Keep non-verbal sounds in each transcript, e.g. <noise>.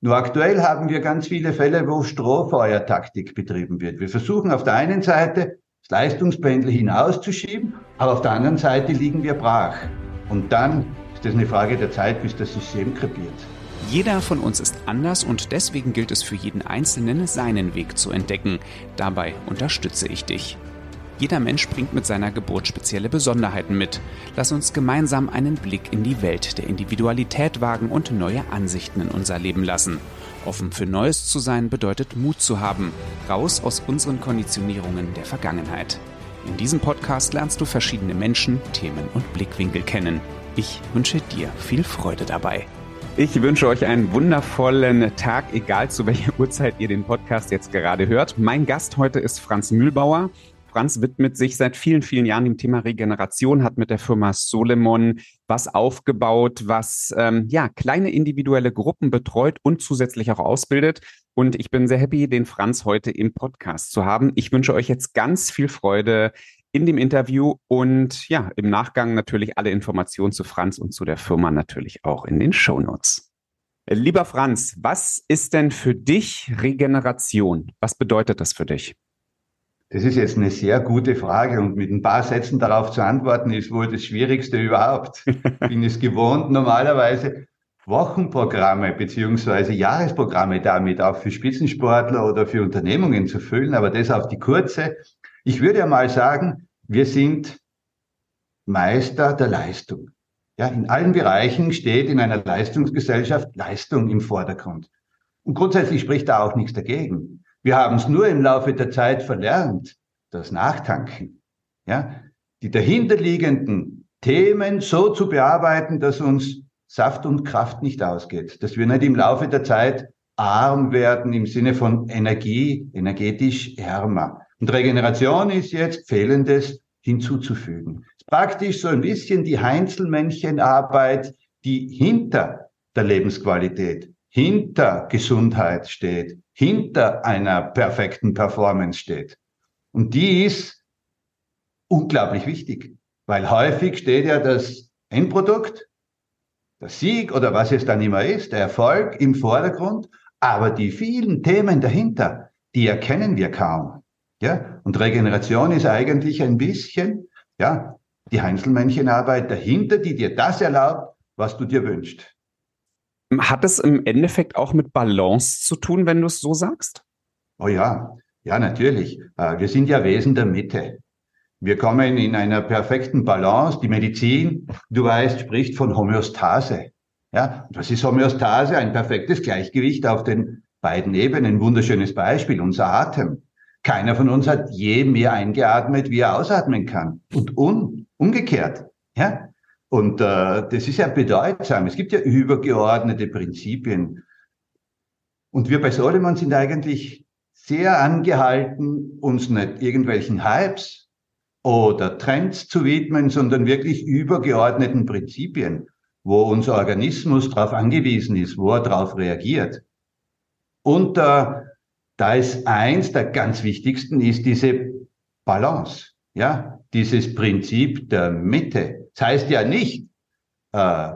Nur aktuell haben wir ganz viele Fälle, wo Strohfeuertaktik betrieben wird. Wir versuchen auf der einen Seite das Leistungspendel hinauszuschieben, aber auf der anderen Seite liegen wir brach. Und dann ist es eine Frage der Zeit, bis das System krepiert. Jeder von uns ist anders und deswegen gilt es für jeden Einzelnen, seinen Weg zu entdecken. Dabei unterstütze ich dich. Jeder Mensch bringt mit seiner Geburt spezielle Besonderheiten mit. Lass uns gemeinsam einen Blick in die Welt der Individualität wagen und neue Ansichten in unser Leben lassen. Offen für Neues zu sein bedeutet Mut zu haben, raus aus unseren Konditionierungen der Vergangenheit. In diesem Podcast lernst du verschiedene Menschen, Themen und Blickwinkel kennen. Ich wünsche dir viel Freude dabei. Ich wünsche euch einen wundervollen Tag, egal zu welcher Uhrzeit ihr den Podcast jetzt gerade hört. Mein Gast heute ist Franz Mühlbauer. Franz widmet sich seit vielen, vielen Jahren dem Thema Regeneration, hat mit der Firma Solemon was aufgebaut, was ähm, ja kleine individuelle Gruppen betreut und zusätzlich auch ausbildet. Und ich bin sehr happy, den Franz heute im Podcast zu haben. Ich wünsche euch jetzt ganz viel Freude in dem Interview und ja, im Nachgang natürlich alle Informationen zu Franz und zu der Firma natürlich auch in den Show Notes. Lieber Franz, was ist denn für dich Regeneration? Was bedeutet das für dich? Das ist jetzt eine sehr gute Frage und mit ein paar Sätzen darauf zu antworten ist wohl das Schwierigste überhaupt. Ich <laughs> bin es gewohnt, normalerweise Wochenprogramme beziehungsweise Jahresprogramme damit auch für Spitzensportler oder für Unternehmungen zu füllen, aber das auf die kurze. Ich würde ja mal sagen, wir sind Meister der Leistung. Ja, in allen Bereichen steht in einer Leistungsgesellschaft Leistung im Vordergrund. Und grundsätzlich spricht da auch nichts dagegen. Wir haben es nur im Laufe der Zeit verlernt, das Nachtanken, ja, die dahinterliegenden Themen so zu bearbeiten, dass uns Saft und Kraft nicht ausgeht, dass wir nicht im Laufe der Zeit arm werden im Sinne von Energie, energetisch ärmer. Und Regeneration ist jetzt Fehlendes hinzuzufügen. Praktisch so ein bisschen die Heinzelmännchenarbeit, die hinter der Lebensqualität, hinter Gesundheit steht, hinter einer perfekten Performance steht. Und die ist unglaublich wichtig, weil häufig steht ja das Endprodukt, der Sieg oder was es dann immer ist, der Erfolg im Vordergrund, aber die vielen Themen dahinter, die erkennen wir kaum. Ja, und Regeneration ist eigentlich ein bisschen, ja, die Einzelmännchenarbeit dahinter, die dir das erlaubt, was du dir wünschst. Hat es im Endeffekt auch mit Balance zu tun, wenn du es so sagst? Oh ja, ja, natürlich. Äh, wir sind ja Wesen der Mitte. Wir kommen in einer perfekten Balance. Die Medizin, du weißt, spricht von Homöostase. Ja, was ist Homöostase? Ein perfektes Gleichgewicht auf den beiden Ebenen. Wunderschönes Beispiel, unser Atem. Keiner von uns hat je mehr eingeatmet, wie er ausatmen kann. Und un, umgekehrt. Ja, und äh, das ist ja bedeutsam. Es gibt ja übergeordnete Prinzipien. Und wir bei Solomon sind eigentlich sehr angehalten, uns nicht irgendwelchen Hypes oder Trends zu widmen, sondern wirklich übergeordneten Prinzipien, wo unser Organismus darauf angewiesen ist, wo er darauf reagiert. Und äh, da ist eins der ganz wichtigsten, ist diese Balance, ja, dieses Prinzip der Mitte. Das heißt ja nicht, äh,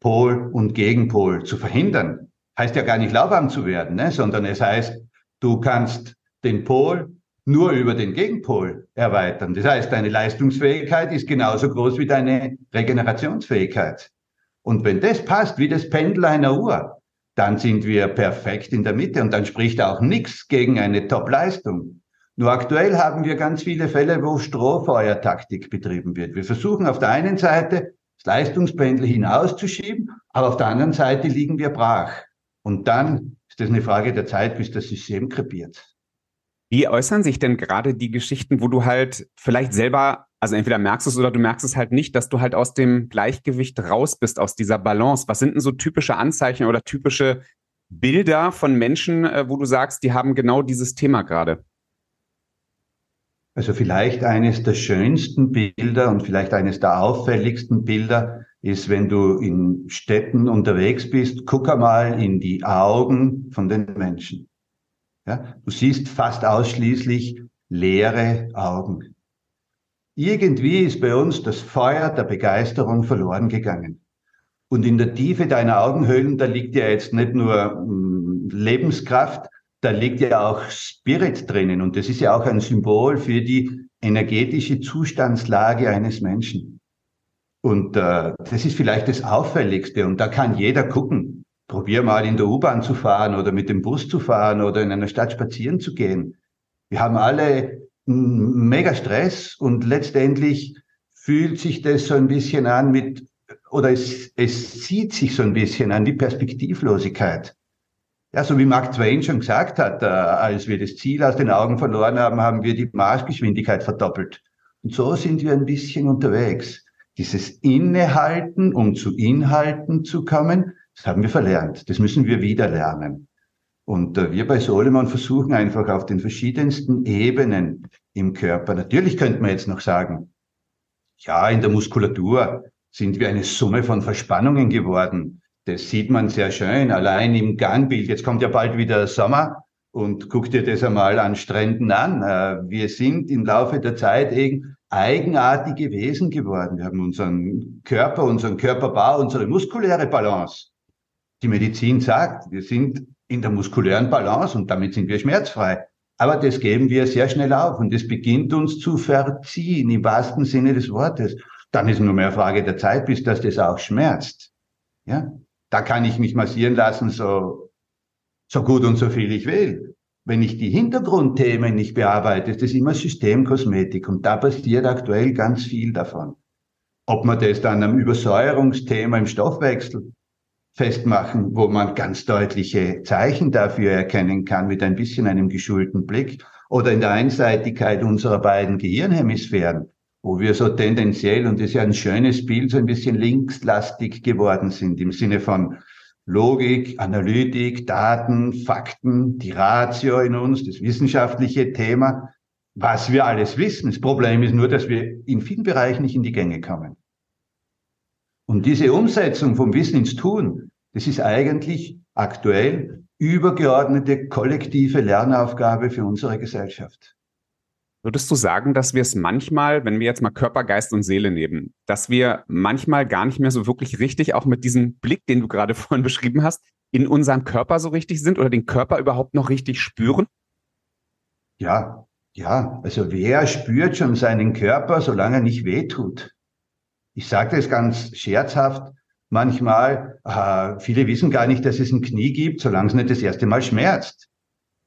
Pol und Gegenpol zu verhindern. Heißt ja gar nicht lauwarm zu werden, ne? sondern es heißt, du kannst den Pol nur über den Gegenpol erweitern. Das heißt, deine Leistungsfähigkeit ist genauso groß wie deine Regenerationsfähigkeit. Und wenn das passt wie das Pendel einer Uhr, dann sind wir perfekt in der Mitte und dann spricht auch nichts gegen eine Top-Leistung. Nur aktuell haben wir ganz viele Fälle, wo Strohfeuertaktik betrieben wird. Wir versuchen auf der einen Seite das Leistungspendel hinauszuschieben, aber auf der anderen Seite liegen wir brach. Und dann ist das eine Frage der Zeit, bis das System krepiert. Wie äußern sich denn gerade die Geschichten, wo du halt vielleicht selber, also entweder merkst es oder du merkst es halt nicht, dass du halt aus dem Gleichgewicht raus bist, aus dieser Balance? Was sind denn so typische Anzeichen oder typische Bilder von Menschen, äh, wo du sagst, die haben genau dieses Thema gerade? Also vielleicht eines der schönsten Bilder und vielleicht eines der auffälligsten Bilder ist, wenn du in Städten unterwegs bist, guck einmal in die Augen von den Menschen. Ja, du siehst fast ausschließlich leere Augen. Irgendwie ist bei uns das Feuer der Begeisterung verloren gegangen. Und in der Tiefe deiner Augenhöhlen, da liegt ja jetzt nicht nur hm, Lebenskraft, da liegt ja auch Spirit drinnen. Und das ist ja auch ein Symbol für die energetische Zustandslage eines Menschen. Und äh, das ist vielleicht das Auffälligste. Und da kann jeder gucken. Probier mal in der U-Bahn zu fahren oder mit dem Bus zu fahren oder in einer Stadt spazieren zu gehen. Wir haben alle mega Stress und letztendlich fühlt sich das so ein bisschen an mit, oder es, es zieht sich so ein bisschen an die Perspektivlosigkeit. Ja, so wie Mark Twain schon gesagt hat, äh, als wir das Ziel aus den Augen verloren haben, haben wir die Marschgeschwindigkeit verdoppelt. Und so sind wir ein bisschen unterwegs. Dieses Innehalten, um zu Inhalten zu kommen, das haben wir verlernt. Das müssen wir wieder lernen. Und äh, wir bei Solomon versuchen einfach auf den verschiedensten Ebenen im Körper. Natürlich könnte man jetzt noch sagen, ja, in der Muskulatur sind wir eine Summe von Verspannungen geworden. Das sieht man sehr schön, allein im Gangbild. Jetzt kommt ja bald wieder Sommer und guck dir das einmal an Stränden an. Äh, wir sind im Laufe der Zeit eben eigenartige Wesen geworden. Wir haben unseren Körper, unseren Körperbau, unsere muskuläre Balance. Die Medizin sagt, wir sind in der muskulären Balance und damit sind wir schmerzfrei. Aber das geben wir sehr schnell auf und es beginnt uns zu verziehen im wahrsten Sinne des Wortes. Dann ist nur mehr Frage der Zeit, bis das das auch schmerzt. Ja, da kann ich mich massieren lassen, so, so gut und so viel ich will. Wenn ich die Hintergrundthemen nicht bearbeite, ist das immer Systemkosmetik und da passiert aktuell ganz viel davon. Ob man das dann am Übersäuerungsthema im Stoffwechsel festmachen, wo man ganz deutliche Zeichen dafür erkennen kann mit ein bisschen einem geschulten Blick oder in der Einseitigkeit unserer beiden Gehirnhemisphären, wo wir so tendenziell, und das ist ja ein schönes Bild, so ein bisschen linkslastig geworden sind im Sinne von Logik, Analytik, Daten, Fakten, die Ratio in uns, das wissenschaftliche Thema, was wir alles wissen. Das Problem ist nur, dass wir in vielen Bereichen nicht in die Gänge kommen. Und diese Umsetzung vom Wissen ins Tun, das ist eigentlich aktuell übergeordnete kollektive Lernaufgabe für unsere Gesellschaft. Würdest du sagen, dass wir es manchmal, wenn wir jetzt mal Körper, Geist und Seele nehmen, dass wir manchmal gar nicht mehr so wirklich richtig, auch mit diesem Blick, den du gerade <laughs> vorhin beschrieben hast, in unserem Körper so richtig sind oder den Körper überhaupt noch richtig spüren? Ja, ja. Also wer spürt schon seinen Körper, solange er nicht wehtut? Ich sage das ganz scherzhaft manchmal, äh, viele wissen gar nicht, dass es ein Knie gibt, solange es nicht das erste Mal schmerzt.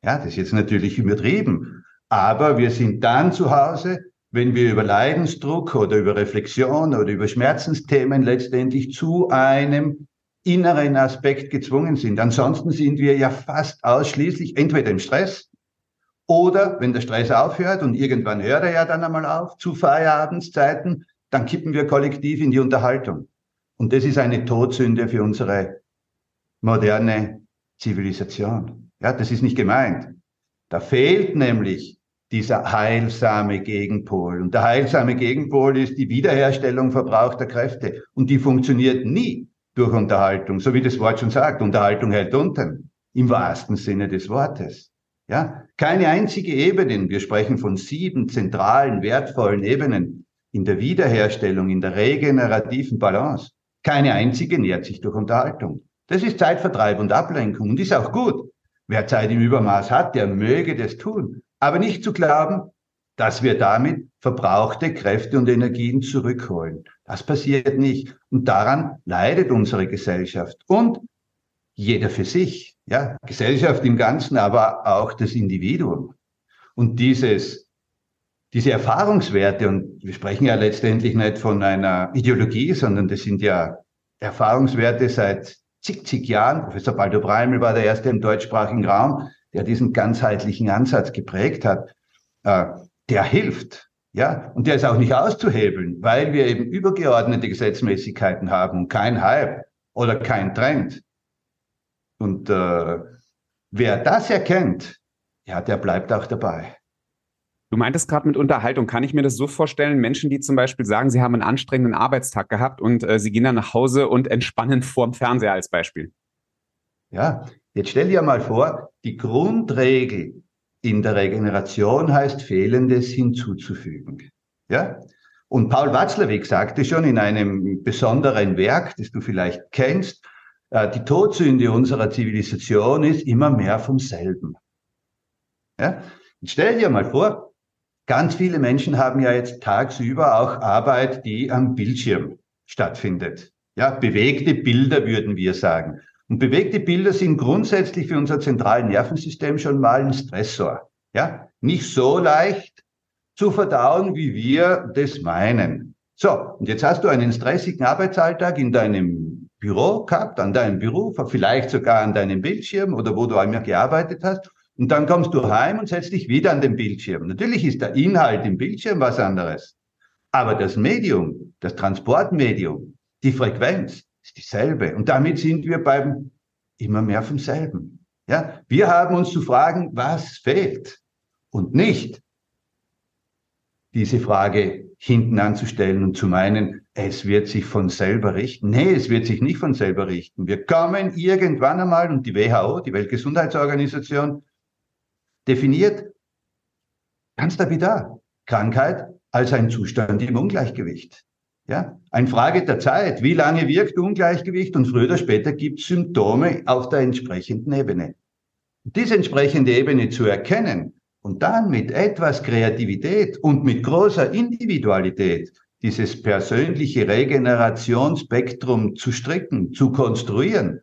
Ja, das ist jetzt natürlich übertrieben. Aber wir sind dann zu Hause, wenn wir über Leidensdruck oder über Reflexion oder über Schmerzensthemen letztendlich zu einem inneren Aspekt gezwungen sind. Ansonsten sind wir ja fast ausschließlich entweder im Stress oder wenn der Stress aufhört und irgendwann hört er ja dann einmal auf zu Feierabendszeiten, dann kippen wir kollektiv in die Unterhaltung. Und das ist eine Todsünde für unsere moderne Zivilisation. Ja, das ist nicht gemeint. Da fehlt nämlich dieser heilsame Gegenpol. Und der heilsame Gegenpol ist die Wiederherstellung verbrauchter Kräfte. Und die funktioniert nie durch Unterhaltung, so wie das Wort schon sagt. Unterhaltung hält unten, im wahrsten Sinne des Wortes. Ja, keine einzige Ebene. Wir sprechen von sieben zentralen, wertvollen Ebenen in der Wiederherstellung, in der regenerativen Balance. Keine einzige nährt sich durch Unterhaltung. Das ist Zeitvertreib und Ablenkung und ist auch gut. Wer Zeit im Übermaß hat, der möge das tun. Aber nicht zu glauben, dass wir damit verbrauchte Kräfte und Energien zurückholen. Das passiert nicht. Und daran leidet unsere Gesellschaft. Und jeder für sich. Ja, Gesellschaft im Ganzen, aber auch das Individuum. Und dieses diese Erfahrungswerte, und wir sprechen ja letztendlich nicht von einer Ideologie, sondern das sind ja Erfahrungswerte seit zig, zig Jahren. Professor Baldo Breimel war der erste im deutschsprachigen Raum, der diesen ganzheitlichen Ansatz geprägt hat. Äh, der hilft, ja, und der ist auch nicht auszuhebeln, weil wir eben übergeordnete Gesetzmäßigkeiten haben und kein Hype oder kein Trend. Und äh, wer das erkennt, ja, der bleibt auch dabei. Du meintest gerade mit Unterhaltung. Kann ich mir das so vorstellen, Menschen, die zum Beispiel sagen, sie haben einen anstrengenden Arbeitstag gehabt und äh, sie gehen dann nach Hause und entspannen vorm Fernseher als Beispiel? Ja, jetzt stell dir mal vor, die Grundregel in der Regeneration heißt, Fehlendes hinzuzufügen. Ja? Und Paul Watzlawick sagte schon in einem besonderen Werk, das du vielleicht kennst, äh, die Todsünde unserer Zivilisation ist immer mehr vom selben. Ja? Jetzt stell dir mal vor, ganz viele Menschen haben ja jetzt tagsüber auch Arbeit, die am Bildschirm stattfindet. Ja, bewegte Bilder würden wir sagen. Und bewegte Bilder sind grundsätzlich für unser zentrales Nervensystem schon mal ein Stressor. Ja, nicht so leicht zu verdauen, wie wir das meinen. So, und jetzt hast du einen stressigen Arbeitsalltag in deinem Büro gehabt, an deinem Beruf, vielleicht sogar an deinem Bildschirm oder wo du einmal gearbeitet hast. Und dann kommst du heim und setzt dich wieder an den Bildschirm. Natürlich ist der Inhalt im Bildschirm was anderes. Aber das Medium, das Transportmedium, die Frequenz ist dieselbe. Und damit sind wir beim immer mehr vom selben. Ja, wir haben uns zu fragen, was fehlt und nicht diese Frage hinten anzustellen und zu meinen, es wird sich von selber richten. Nee, es wird sich nicht von selber richten. Wir kommen irgendwann einmal und die WHO, die Weltgesundheitsorganisation, definiert ganz lapidar Krankheit als ein Zustand im Ungleichgewicht. Ja, ein Frage der Zeit. Wie lange wirkt Ungleichgewicht? Und früher oder später gibt es Symptome auf der entsprechenden Ebene. Diese entsprechende Ebene zu erkennen und dann mit etwas Kreativität und mit großer Individualität dieses persönliche Regenerationsspektrum zu stricken, zu konstruieren,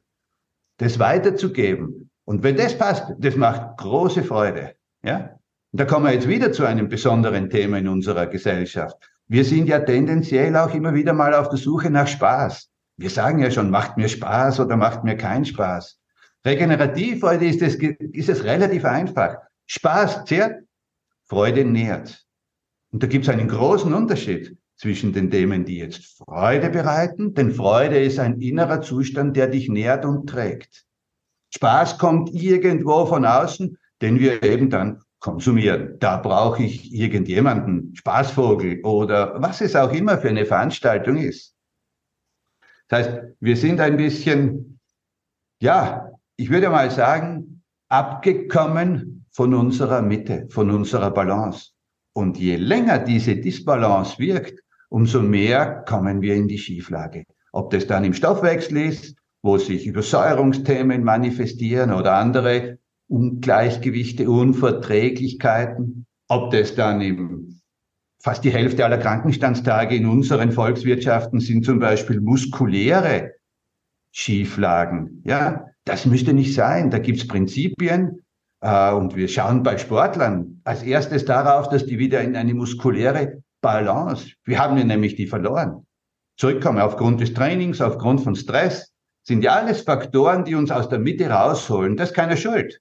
das weiterzugeben. Und wenn das passt, das macht große Freude. Ja? Und da kommen wir jetzt wieder zu einem besonderen Thema in unserer Gesellschaft. Wir sind ja tendenziell auch immer wieder mal auf der Suche nach Spaß. Wir sagen ja schon, macht mir Spaß oder macht mir keinen Spaß. Regenerativ heute ist es, ist es relativ einfach. Spaß zehrt, Freude nährt. Und da gibt es einen großen Unterschied zwischen den Themen, die jetzt Freude bereiten, denn Freude ist ein innerer Zustand, der dich nährt und trägt. Spaß kommt irgendwo von außen, den wir eben dann konsumieren. Da brauche ich irgendjemanden, Spaßvogel oder was es auch immer für eine Veranstaltung ist. Das heißt, wir sind ein bisschen, ja, ich würde mal sagen, abgekommen von unserer Mitte, von unserer Balance. Und je länger diese Disbalance wirkt, umso mehr kommen wir in die Schieflage. Ob das dann im Stoffwechsel ist, wo sich Übersäuerungsthemen manifestieren oder andere Ungleichgewichte, Unverträglichkeiten, ob das dann im fast die Hälfte aller Krankenstandstage in unseren Volkswirtschaften sind zum Beispiel muskuläre Schieflagen. Ja, das müsste nicht sein. Da gibt's Prinzipien äh, und wir schauen bei Sportlern als erstes darauf, dass die wieder in eine muskuläre Balance. Wir haben ja nämlich die verloren. Zurückkommen aufgrund des Trainings, aufgrund von Stress, sind ja alles Faktoren, die uns aus der Mitte rausholen. Das ist keine Schuld.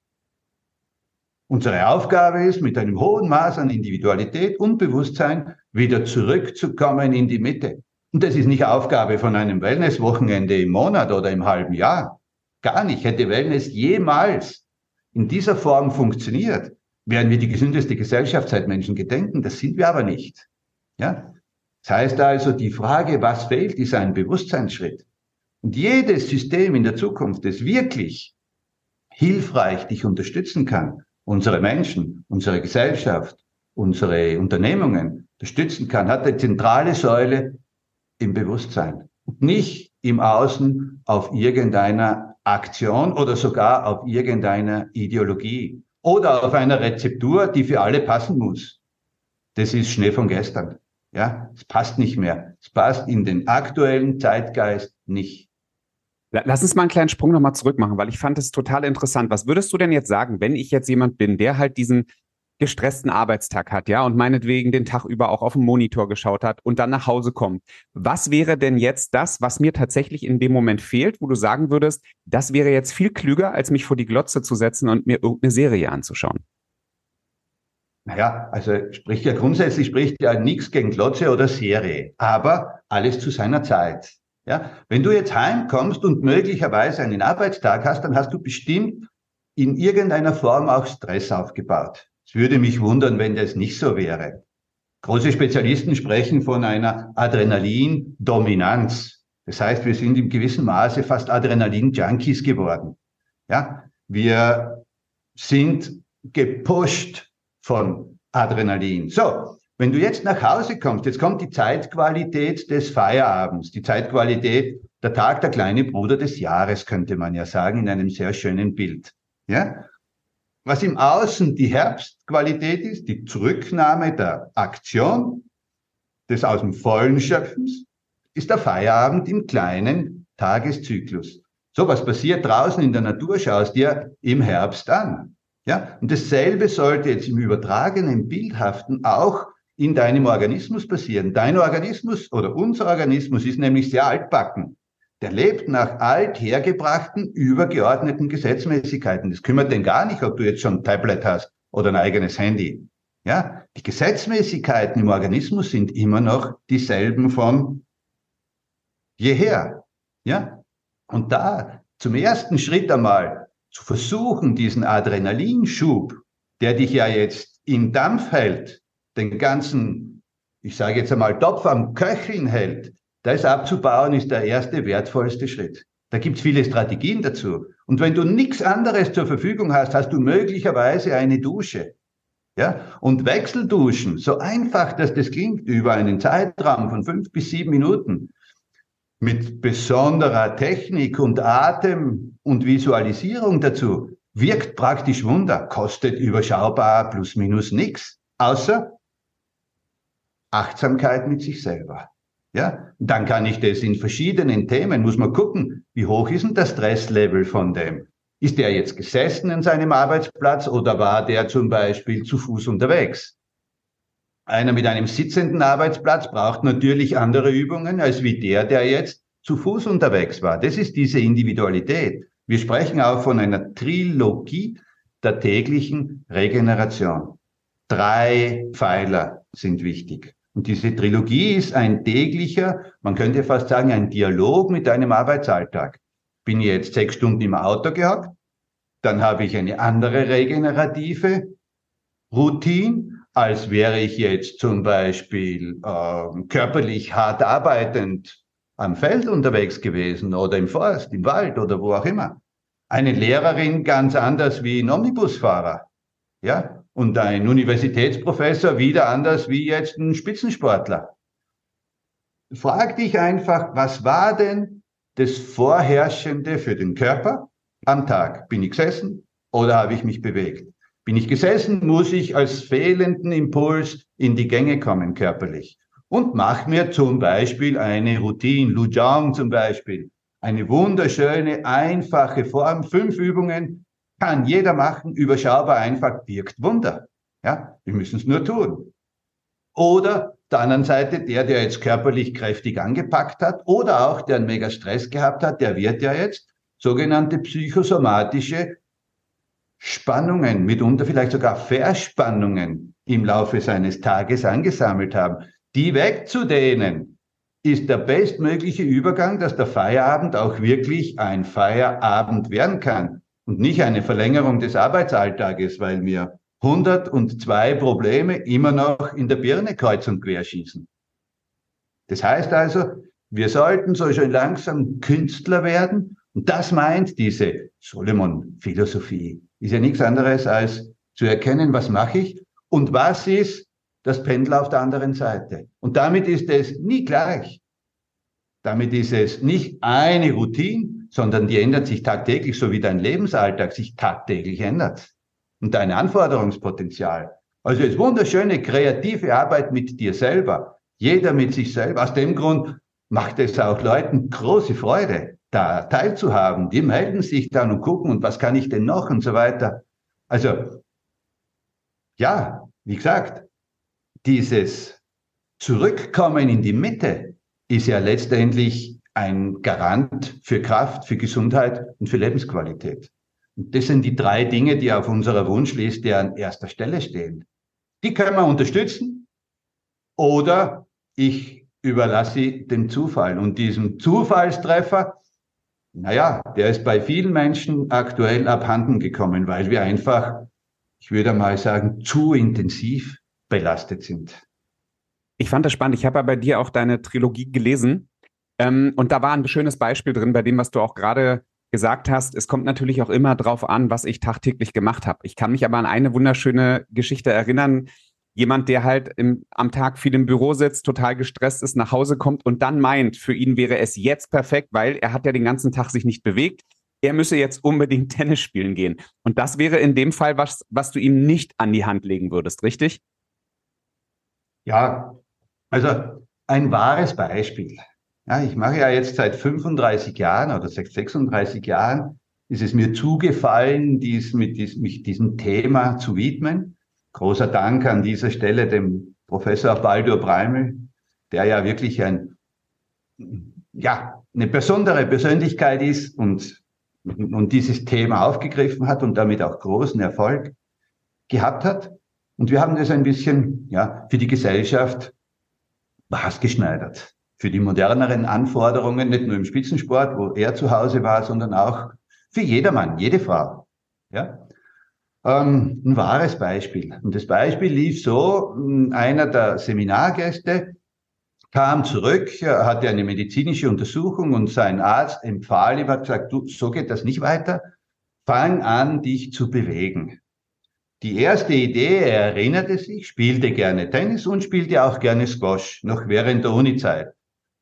Unsere Aufgabe ist, mit einem hohen Maß an Individualität und Bewusstsein wieder zurückzukommen in die Mitte. Und das ist nicht Aufgabe von einem Wellnesswochenende im Monat oder im halben Jahr. Gar nicht. Hätte Wellness jemals in dieser Form funktioniert, wären wir die gesündeste Gesellschaft seit Menschen gedenken. Das sind wir aber nicht. Ja? Das heißt also, die Frage, was fehlt, ist ein Bewusstseinsschritt. Und jedes System in der Zukunft, das wirklich hilfreich dich unterstützen kann, unsere Menschen, unsere Gesellschaft, unsere Unternehmungen unterstützen kann, hat eine zentrale Säule im Bewusstsein. Und nicht im Außen auf irgendeiner Aktion oder sogar auf irgendeiner Ideologie oder auf einer Rezeptur, die für alle passen muss. Das ist Schnee von gestern. Ja, es passt nicht mehr. Es passt in den aktuellen Zeitgeist nicht. Lass uns mal einen kleinen Sprung nochmal zurück machen, weil ich fand es total interessant. Was würdest du denn jetzt sagen, wenn ich jetzt jemand bin, der halt diesen gestressten Arbeitstag hat, ja, und meinetwegen den Tag über auch auf den Monitor geschaut hat und dann nach Hause kommt. Was wäre denn jetzt das, was mir tatsächlich in dem Moment fehlt, wo du sagen würdest, das wäre jetzt viel klüger, als mich vor die Glotze zu setzen und mir irgendeine Serie anzuschauen? Naja, also spricht ja grundsätzlich spricht ja nichts gegen Glotze oder Serie, aber alles zu seiner Zeit. Ja, wenn du jetzt heimkommst und möglicherweise einen Arbeitstag hast, dann hast du bestimmt in irgendeiner Form auch Stress aufgebaut. Es würde mich wundern, wenn das nicht so wäre. Große Spezialisten sprechen von einer Adrenalin-Dominanz. Das heißt, wir sind im gewissen Maße fast Adrenalin-Junkies geworden. Ja, wir sind gepusht von Adrenalin. So, wenn du jetzt nach Hause kommst, jetzt kommt die Zeitqualität des Feierabends, die Zeitqualität, der Tag der kleine Bruder des Jahres, könnte man ja sagen, in einem sehr schönen Bild. Ja? Was im Außen die Herbstqualität ist, die Zurücknahme der Aktion, des aus dem Vollen Schöpfens, ist der Feierabend im kleinen Tageszyklus. So, was passiert draußen in der Natur, schaust dir im Herbst an. Ja, und dasselbe sollte jetzt im übertragenen, bildhaften auch in deinem Organismus passieren. Dein Organismus oder unser Organismus ist nämlich sehr altbacken. Der lebt nach althergebrachten, übergeordneten Gesetzmäßigkeiten. Das kümmert den gar nicht, ob du jetzt schon ein Tablet hast oder ein eigenes Handy. Ja, die Gesetzmäßigkeiten im Organismus sind immer noch dieselben von jeher. Ja, und da zum ersten Schritt einmal zu versuchen, diesen Adrenalinschub, der dich ja jetzt in Dampf hält, den ganzen, ich sage jetzt einmal, Topf am Köcheln hält, das abzubauen, ist der erste wertvollste Schritt. Da gibt's viele Strategien dazu. Und wenn du nichts anderes zur Verfügung hast, hast du möglicherweise eine Dusche. Ja, und Wechselduschen, so einfach, dass das klingt, über einen Zeitraum von fünf bis sieben Minuten, mit besonderer Technik und Atem und Visualisierung dazu, wirkt praktisch Wunder, kostet überschaubar plus minus nichts, außer Achtsamkeit mit sich selber. Ja, dann kann ich das in verschiedenen Themen, muss man gucken, wie hoch ist denn das Stresslevel von dem? Ist der jetzt gesessen in seinem Arbeitsplatz oder war der zum Beispiel zu Fuß unterwegs? Einer mit einem sitzenden Arbeitsplatz braucht natürlich andere Übungen als wie der, der jetzt zu Fuß unterwegs war. Das ist diese Individualität. Wir sprechen auch von einer Trilogie der täglichen Regeneration. Drei Pfeiler sind wichtig. Und diese Trilogie ist ein täglicher, man könnte fast sagen, ein Dialog mit einem Arbeitsalltag. Bin jetzt sechs Stunden im Auto gehockt, dann habe ich eine andere regenerative Routine, als wäre ich jetzt zum Beispiel äh, körperlich hart arbeitend am Feld unterwegs gewesen oder im Forst, im Wald oder wo auch immer. Eine Lehrerin ganz anders wie ein Omnibusfahrer. Ja, und ein Universitätsprofessor wieder anders wie jetzt ein Spitzensportler. Frag dich einfach, was war denn das Vorherrschende für den Körper am Tag? Bin ich gesessen oder habe ich mich bewegt? Bin ich gesessen, muss ich als fehlenden Impuls in die Gänge kommen körperlich. Und mach mir zum Beispiel eine Routine, Lujang zum Beispiel. Eine wunderschöne, einfache Form, fünf Übungen, kann jeder machen, überschaubar einfach, wirkt Wunder. Ja, wir müssen es nur tun. Oder der anderen Seite, der, der jetzt körperlich kräftig angepackt hat oder auch der einen mega Stress gehabt hat, der wird ja jetzt sogenannte psychosomatische Spannungen, mitunter vielleicht sogar Verspannungen im Laufe seines Tages angesammelt haben. Die wegzudehnen ist der bestmögliche Übergang, dass der Feierabend auch wirklich ein Feierabend werden kann und nicht eine Verlängerung des Arbeitsalltages, weil mir 102 Probleme immer noch in der Birne kreuz und quer schießen. Das heißt also, wir sollten so schön langsam Künstler werden. Und das meint diese Solomon-Philosophie. Ist ja nichts anderes als zu erkennen, was mache ich und was ist das Pendel auf der anderen Seite. Und damit ist es nie gleich. Damit ist es nicht eine Routine, sondern die ändert sich tagtäglich, so wie dein Lebensalltag sich tagtäglich ändert. Und dein Anforderungspotenzial. Also es ist wunderschöne kreative Arbeit mit dir selber. Jeder mit sich selber. Aus dem Grund macht es auch Leuten große Freude, da teilzuhaben. Die melden sich dann und gucken, und was kann ich denn noch und so weiter. Also, ja, wie gesagt, dieses Zurückkommen in die Mitte ist ja letztendlich ein Garant für Kraft, für Gesundheit und für Lebensqualität. Und das sind die drei Dinge, die auf unserer Wunschliste an erster Stelle stehen. Die können wir unterstützen oder ich überlasse dem Zufall. Und diesem Zufallstreffer, naja, der ist bei vielen Menschen aktuell abhanden gekommen, weil wir einfach, ich würde mal sagen, zu intensiv belastet sind. Ich fand das spannend. Ich habe ja bei dir auch deine Trilogie gelesen ähm, und da war ein schönes Beispiel drin bei dem, was du auch gerade gesagt hast. Es kommt natürlich auch immer drauf an, was ich tagtäglich gemacht habe. Ich kann mich aber an eine wunderschöne Geschichte erinnern. Jemand, der halt im, am Tag viel im Büro sitzt, total gestresst ist, nach Hause kommt und dann meint, für ihn wäre es jetzt perfekt, weil er hat ja den ganzen Tag sich nicht bewegt. Er müsse jetzt unbedingt <laughs> Tennis spielen gehen. Und das wäre in dem Fall was, was du ihm nicht an die Hand legen würdest, richtig? Ja, also ein wahres Beispiel. Ja, ich mache ja jetzt seit 35 Jahren oder seit 36 Jahren ist es mir zugefallen, dies, mit dies, mich diesem Thema zu widmen. Großer Dank an dieser Stelle dem Professor Baldur Breimel, der ja wirklich ein, ja, eine besondere Persönlichkeit ist und, und dieses Thema aufgegriffen hat und damit auch großen Erfolg gehabt hat. Und wir haben das ein bisschen, ja, für die Gesellschaft maßgeschneidert. Für die moderneren Anforderungen, nicht nur im Spitzensport, wo er zu Hause war, sondern auch für jedermann, jede Frau. Ja? Ähm, ein wahres Beispiel. Und das Beispiel lief so, einer der Seminargäste kam zurück, hatte eine medizinische Untersuchung und sein Arzt empfahl ihm, hat gesagt, du, so geht das nicht weiter, fang an, dich zu bewegen. Die erste Idee, er erinnerte sich, spielte gerne Tennis und spielte auch gerne Squash, noch während der Unizeit.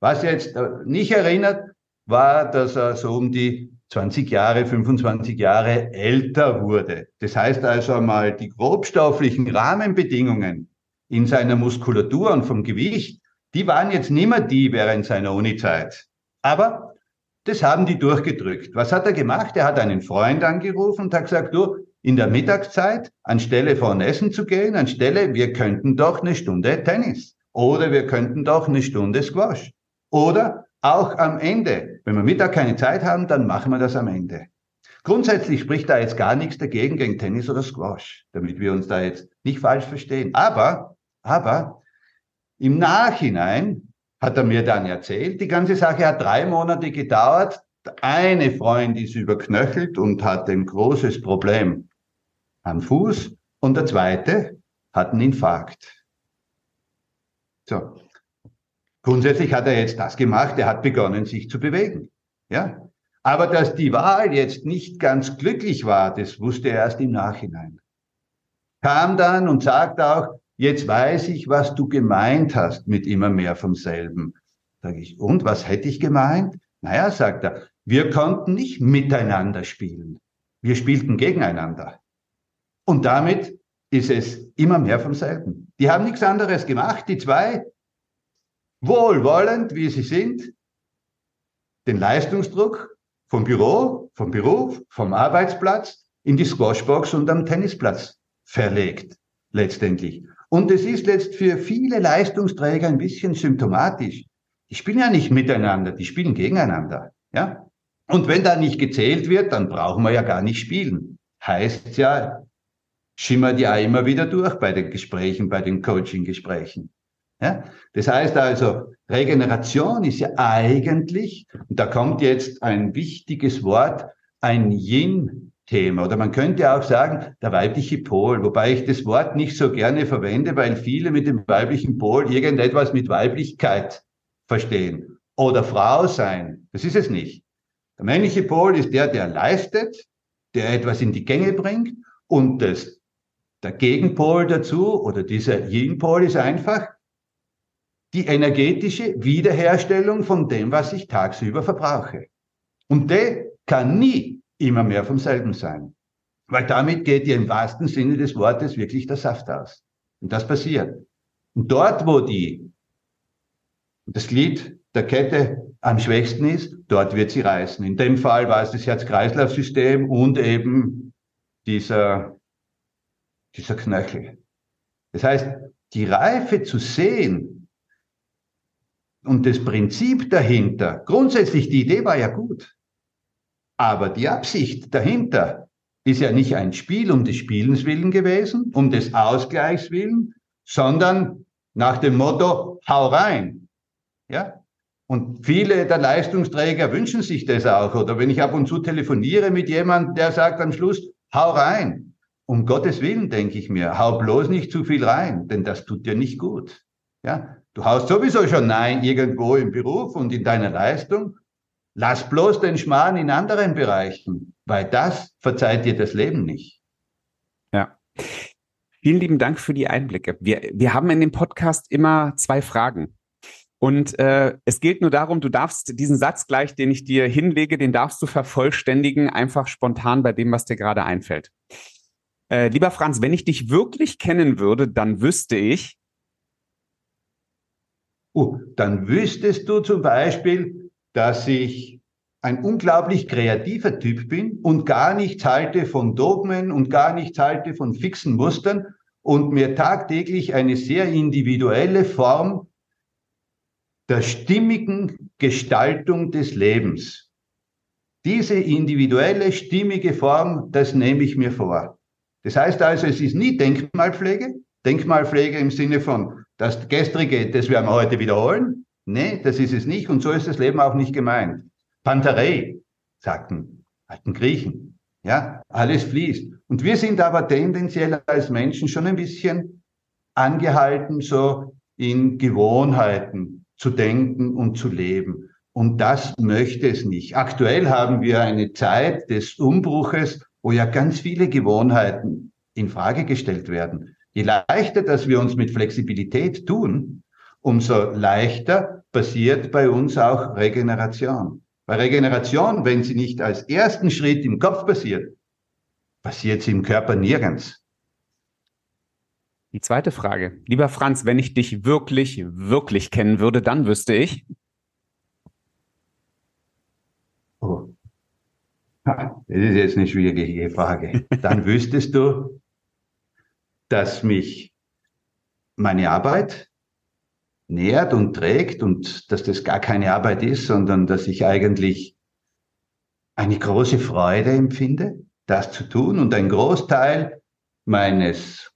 Was er jetzt nicht erinnert, war, dass er so um die 20 Jahre, 25 Jahre älter wurde. Das heißt also mal, die grobstofflichen Rahmenbedingungen in seiner Muskulatur und vom Gewicht, die waren jetzt nicht mehr die während seiner Unizeit. Aber das haben die durchgedrückt. Was hat er gemacht? Er hat einen Freund angerufen und hat gesagt, du, in der Mittagszeit, anstelle von Essen zu gehen, anstelle, wir könnten doch eine Stunde Tennis oder wir könnten doch eine Stunde Squash. Oder auch am Ende. Wenn wir Mittag keine Zeit haben, dann machen wir das am Ende. Grundsätzlich spricht da jetzt gar nichts dagegen gegen Tennis oder Squash, damit wir uns da jetzt nicht falsch verstehen. Aber, aber im Nachhinein hat er mir dann erzählt, die ganze Sache hat drei Monate gedauert. Eine Freund ist überknöchelt und hat ein großes Problem am Fuß und der zweite hat einen Infarkt. So. Grundsätzlich hat er jetzt das gemacht, er hat begonnen, sich zu bewegen. Ja. Aber dass die Wahl jetzt nicht ganz glücklich war, das wusste er erst im Nachhinein. Kam dann und sagte auch, jetzt weiß ich, was du gemeint hast mit immer mehr vom selben. Sag ich, und was hätte ich gemeint? Naja, sagt er, wir konnten nicht miteinander spielen. Wir spielten gegeneinander. Und damit ist es immer mehr vom selben. Die haben nichts anderes gemacht, die zwei, wohlwollend, wie sie sind, den Leistungsdruck vom Büro, vom Beruf, vom Arbeitsplatz in die Squashbox und am Tennisplatz verlegt, letztendlich. Und es ist jetzt für viele Leistungsträger ein bisschen symptomatisch. Die spielen ja nicht miteinander, die spielen gegeneinander, ja. Und wenn da nicht gezählt wird, dann brauchen wir ja gar nicht spielen. Heißt ja, schimmert ja immer wieder durch bei den Gesprächen, bei den Coaching-Gesprächen. Ja? Das heißt also, Regeneration ist ja eigentlich, und da kommt jetzt ein wichtiges Wort, ein Yin-Thema. Oder man könnte auch sagen, der weibliche Pol, wobei ich das Wort nicht so gerne verwende, weil viele mit dem weiblichen Pol irgendetwas mit Weiblichkeit verstehen. Oder Frau sein. Das ist es nicht. Der männliche Pol ist der, der leistet, der etwas in die Gänge bringt und das, der Gegenpol dazu oder dieser Yin-Pol ist einfach die energetische Wiederherstellung von dem, was ich tagsüber verbrauche. Und der kann nie immer mehr vom selben sein. Weil damit geht dir im wahrsten Sinne des Wortes wirklich der Saft aus. Und das passiert. Und dort, wo die, das Glied der Kette am schwächsten ist, dort wird sie reißen. In dem Fall war es das Herz-Kreislauf-System und eben dieser, dieser Knöchel. Das heißt, die Reife zu sehen und das Prinzip dahinter, grundsätzlich die Idee war ja gut, aber die Absicht dahinter ist ja nicht ein Spiel um des Spielens willen gewesen, um des Ausgleichs willen, sondern nach dem Motto, hau rein. Ja? Und viele der Leistungsträger wünschen sich das auch. Oder wenn ich ab und zu telefoniere mit jemandem, der sagt am Schluss, hau rein. Um Gottes Willen, denke ich mir, hau bloß nicht zu viel rein, denn das tut dir nicht gut. Ja, du haust sowieso schon Nein irgendwo im Beruf und in deiner Leistung. Lass bloß den Schmarrn in anderen Bereichen, weil das verzeiht dir das Leben nicht. Ja. Vielen lieben Dank für die Einblicke. Wir, wir haben in dem Podcast immer zwei Fragen. Und äh, es geht nur darum, du darfst diesen Satz gleich, den ich dir hinlege, den darfst du vervollständigen, einfach spontan bei dem, was dir gerade einfällt. Äh, lieber Franz, wenn ich dich wirklich kennen würde, dann wüsste ich. Oh, dann wüsstest du zum Beispiel, dass ich ein unglaublich kreativer Typ bin und gar nichts halte von Dogmen und gar nichts halte von fixen Mustern und mir tagtäglich eine sehr individuelle Form der stimmigen Gestaltung des Lebens. Diese individuelle, stimmige Form, das nehme ich mir vor. Das heißt also, es ist nie Denkmalpflege. Denkmalpflege im Sinne von, das Gestrige, das werden wir heute wiederholen. Nee, das ist es nicht. Und so ist das Leben auch nicht gemeint. Pantarei, sagten alten Griechen. Ja, alles fließt. Und wir sind aber tendenziell als Menschen schon ein bisschen angehalten, so in Gewohnheiten zu denken und zu leben. Und das möchte es nicht. Aktuell haben wir eine Zeit des Umbruches, wo ja ganz viele Gewohnheiten in Frage gestellt werden. Je leichter, dass wir uns mit Flexibilität tun, umso leichter passiert bei uns auch Regeneration. Bei Regeneration, wenn sie nicht als ersten Schritt im Kopf passiert, passiert sie im Körper nirgends. Die zweite Frage. Lieber Franz, wenn ich dich wirklich, wirklich kennen würde, dann wüsste ich. Oh. Das ist jetzt eine schwierige Frage. Dann wüsstest du, dass mich meine Arbeit nährt und trägt und dass das gar keine Arbeit ist, sondern dass ich eigentlich eine große Freude empfinde, das zu tun und ein Großteil meines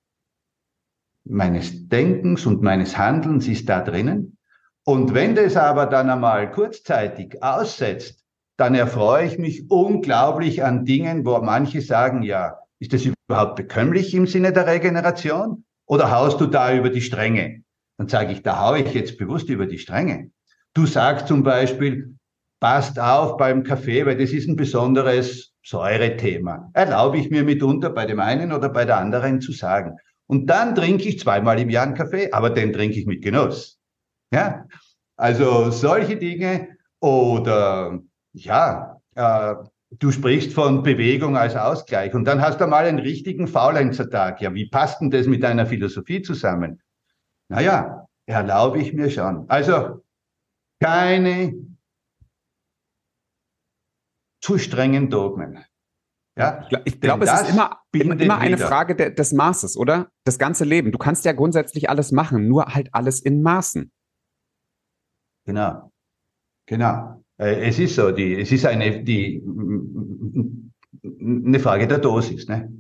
meines Denkens und meines Handelns ist da drinnen. Und wenn das aber dann einmal kurzzeitig aussetzt, dann erfreue ich mich unglaublich an Dingen, wo manche sagen, ja, ist das überhaupt bekömmlich im Sinne der Regeneration? Oder haust du da über die Stränge? Dann sage ich, da haue ich jetzt bewusst über die Stränge. Du sagst zum Beispiel, passt auf beim Kaffee, weil das ist ein besonderes Säurethema. Erlaube ich mir mitunter bei dem einen oder bei der anderen zu sagen. Und dann trinke ich zweimal im Jahr einen Kaffee, aber den trinke ich mit Genuss. Ja, also solche Dinge oder ja, äh, du sprichst von Bewegung als Ausgleich und dann hast du mal einen richtigen Faulenzertag. Ja, wie passt denn das mit deiner Philosophie zusammen? Naja, erlaube ich mir schon. Also keine zu strengen Dogmen. Ja, ich glaube, es ist immer, immer, immer eine Frage de, des Maßes, oder? Das ganze Leben. Du kannst ja grundsätzlich alles machen, nur halt alles in Maßen. Genau. Genau. Äh, es ist so, die, es ist eine, die, eine Frage der Dosis, ne?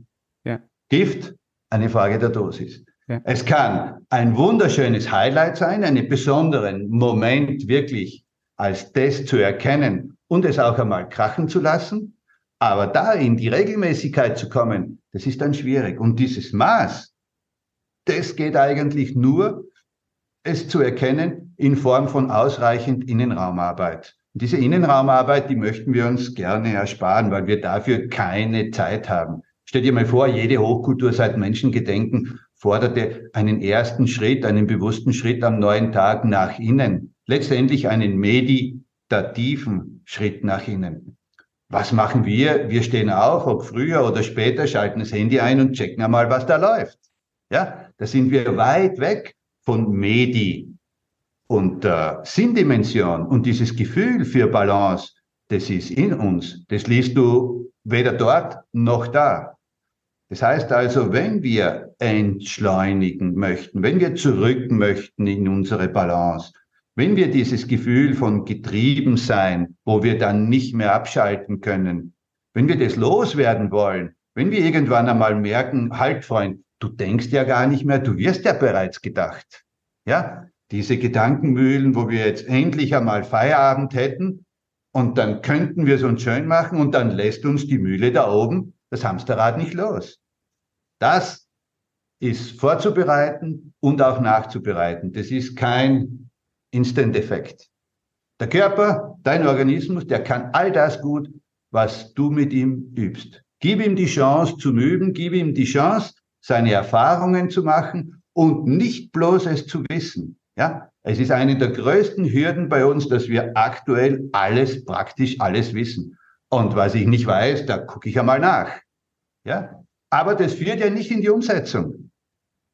Ja. Gift, eine Frage der Dosis. Ja. Es kann ein wunderschönes Highlight sein, einen besonderen Moment wirklich als das zu erkennen und es auch einmal krachen zu lassen. Aber da in die Regelmäßigkeit zu kommen, das ist dann schwierig. Und dieses Maß, das geht eigentlich nur, es zu erkennen in Form von ausreichend Innenraumarbeit. Diese Innenraumarbeit, die möchten wir uns gerne ersparen, weil wir dafür keine Zeit haben. Stell dir mal vor, jede Hochkultur seit Menschengedenken forderte einen ersten Schritt, einen bewussten Schritt am neuen Tag nach innen. Letztendlich einen meditativen Schritt nach innen. Was machen wir? Wir stehen auf, ob früher oder später, schalten das Handy ein und checken einmal, was da läuft. Ja, da sind wir weit weg von Medi und äh, Sinndimension und dieses Gefühl für Balance, das ist in uns. Das liest du weder dort noch da. Das heißt also, wenn wir entschleunigen möchten, wenn wir zurück möchten in unsere Balance, wenn wir dieses Gefühl von getrieben sein, wo wir dann nicht mehr abschalten können, wenn wir das loswerden wollen, wenn wir irgendwann einmal merken, halt Freund, du denkst ja gar nicht mehr, du wirst ja bereits gedacht. Ja, diese Gedankenmühlen, wo wir jetzt endlich einmal Feierabend hätten und dann könnten wir es uns schön machen und dann lässt uns die Mühle da oben das Hamsterrad nicht los. Das ist vorzubereiten und auch nachzubereiten. Das ist kein Instant-Effekt. Der Körper, dein Organismus, der kann all das gut, was du mit ihm übst. Gib ihm die Chance zum Üben, gib ihm die Chance, seine Erfahrungen zu machen und nicht bloß es zu wissen. Ja, es ist eine der größten Hürden bei uns, dass wir aktuell alles, praktisch alles wissen. Und was ich nicht weiß, da gucke ich einmal nach. Ja, aber das führt ja nicht in die Umsetzung.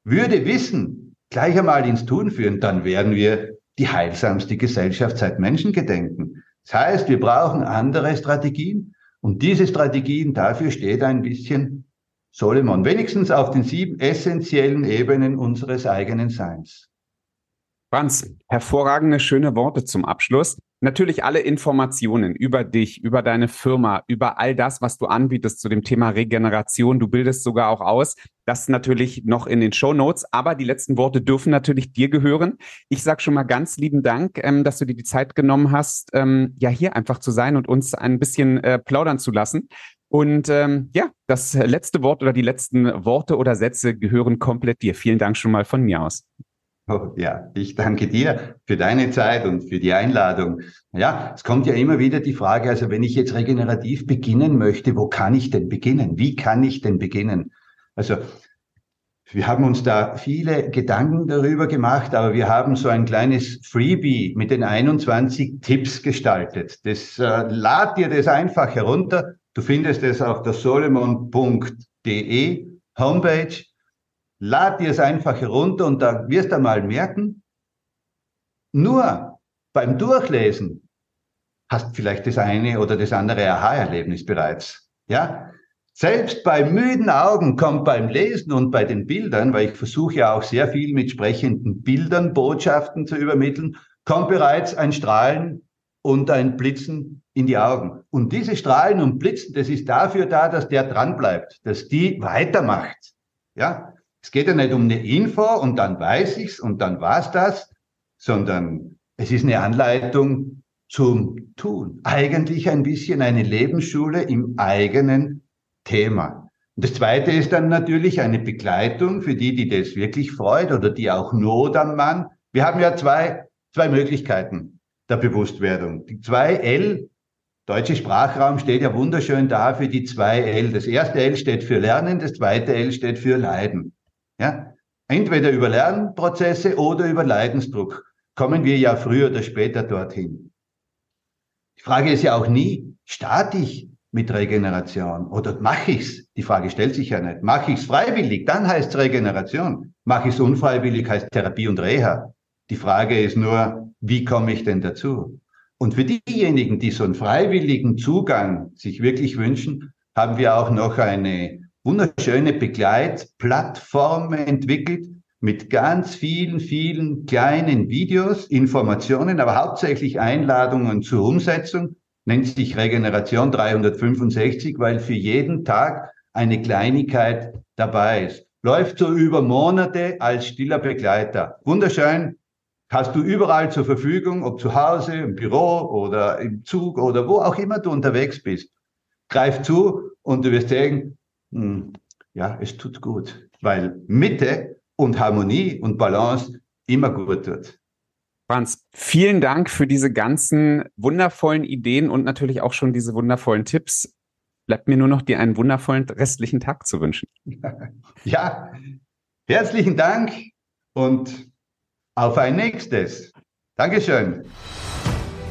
Würde Wissen gleich einmal ins Tun führen, dann wären wir die heilsamste Gesellschaft seit Menschengedenken. Das heißt, wir brauchen andere Strategien. Und diese Strategien, dafür steht ein bisschen Solomon, wenigstens auf den sieben essentiellen Ebenen unseres eigenen Seins. Franz, hervorragende, schöne Worte zum Abschluss. Natürlich alle Informationen über dich, über deine Firma, über all das, was du anbietest zu dem Thema Regeneration. Du bildest sogar auch aus. Das natürlich noch in den Show Notes. Aber die letzten Worte dürfen natürlich dir gehören. Ich sage schon mal ganz lieben Dank, ähm, dass du dir die Zeit genommen hast, ähm, ja hier einfach zu sein und uns ein bisschen äh, plaudern zu lassen. Und ähm, ja, das letzte Wort oder die letzten Worte oder Sätze gehören komplett dir. Vielen Dank schon mal von mir aus. Oh, ja, ich danke dir für deine Zeit und für die Einladung. Ja, es kommt ja immer wieder die Frage, also wenn ich jetzt regenerativ beginnen möchte, wo kann ich denn beginnen? Wie kann ich denn beginnen? Also wir haben uns da viele Gedanken darüber gemacht, aber wir haben so ein kleines Freebie mit den 21 Tipps gestaltet. Das äh, lad dir das einfach herunter. Du findest es auf der solomon.de Homepage lad dir es einfach herunter und da wirst du mal merken, nur beim Durchlesen hast vielleicht das eine oder das andere Aha-Erlebnis bereits. Ja, selbst bei müden Augen kommt beim Lesen und bei den Bildern, weil ich versuche ja auch sehr viel mit sprechenden Bildern Botschaften zu übermitteln, kommt bereits ein Strahlen und ein Blitzen in die Augen. Und diese Strahlen und Blitzen, das ist dafür da, dass der dranbleibt, dass die weitermacht. Ja, es geht ja nicht um eine Info und dann weiß ich's und dann war's das, sondern es ist eine Anleitung zum Tun. Eigentlich ein bisschen eine Lebensschule im eigenen Thema. Und das zweite ist dann natürlich eine Begleitung für die, die das wirklich freut oder die auch Not am Mann. Wir haben ja zwei, zwei Möglichkeiten der Bewusstwerdung. Die zwei L, deutsche Sprachraum steht ja wunderschön da für die zwei L. Das erste L steht für Lernen, das zweite L steht für Leiden. Ja? Entweder über Lernprozesse oder über Leidensdruck kommen wir ja früher oder später dorthin. Die Frage ist ja auch nie, starte ich mit Regeneration oder mache ich's? Die Frage stellt sich ja nicht. Mache ich's freiwillig, dann heißt Regeneration. Mache ich's unfreiwillig, heißt Therapie und Reha. Die Frage ist nur, wie komme ich denn dazu? Und für diejenigen, die so einen freiwilligen Zugang sich wirklich wünschen, haben wir auch noch eine wunderschöne Begleitplattform entwickelt mit ganz vielen, vielen kleinen Videos, Informationen, aber hauptsächlich Einladungen zur Umsetzung. Nennt sich Regeneration 365, weil für jeden Tag eine Kleinigkeit dabei ist. Läuft so über Monate als stiller Begleiter. Wunderschön. Hast du überall zur Verfügung, ob zu Hause, im Büro oder im Zug oder wo auch immer du unterwegs bist. Greif zu und du wirst sehen, ja, es tut gut, weil Mitte und Harmonie und Balance immer gut tut. Franz, vielen Dank für diese ganzen wundervollen Ideen und natürlich auch schon diese wundervollen Tipps. Bleibt mir nur noch dir einen wundervollen restlichen Tag zu wünschen. <laughs> Ja, herzlichen Dank und auf ein nächstes. Dankeschön.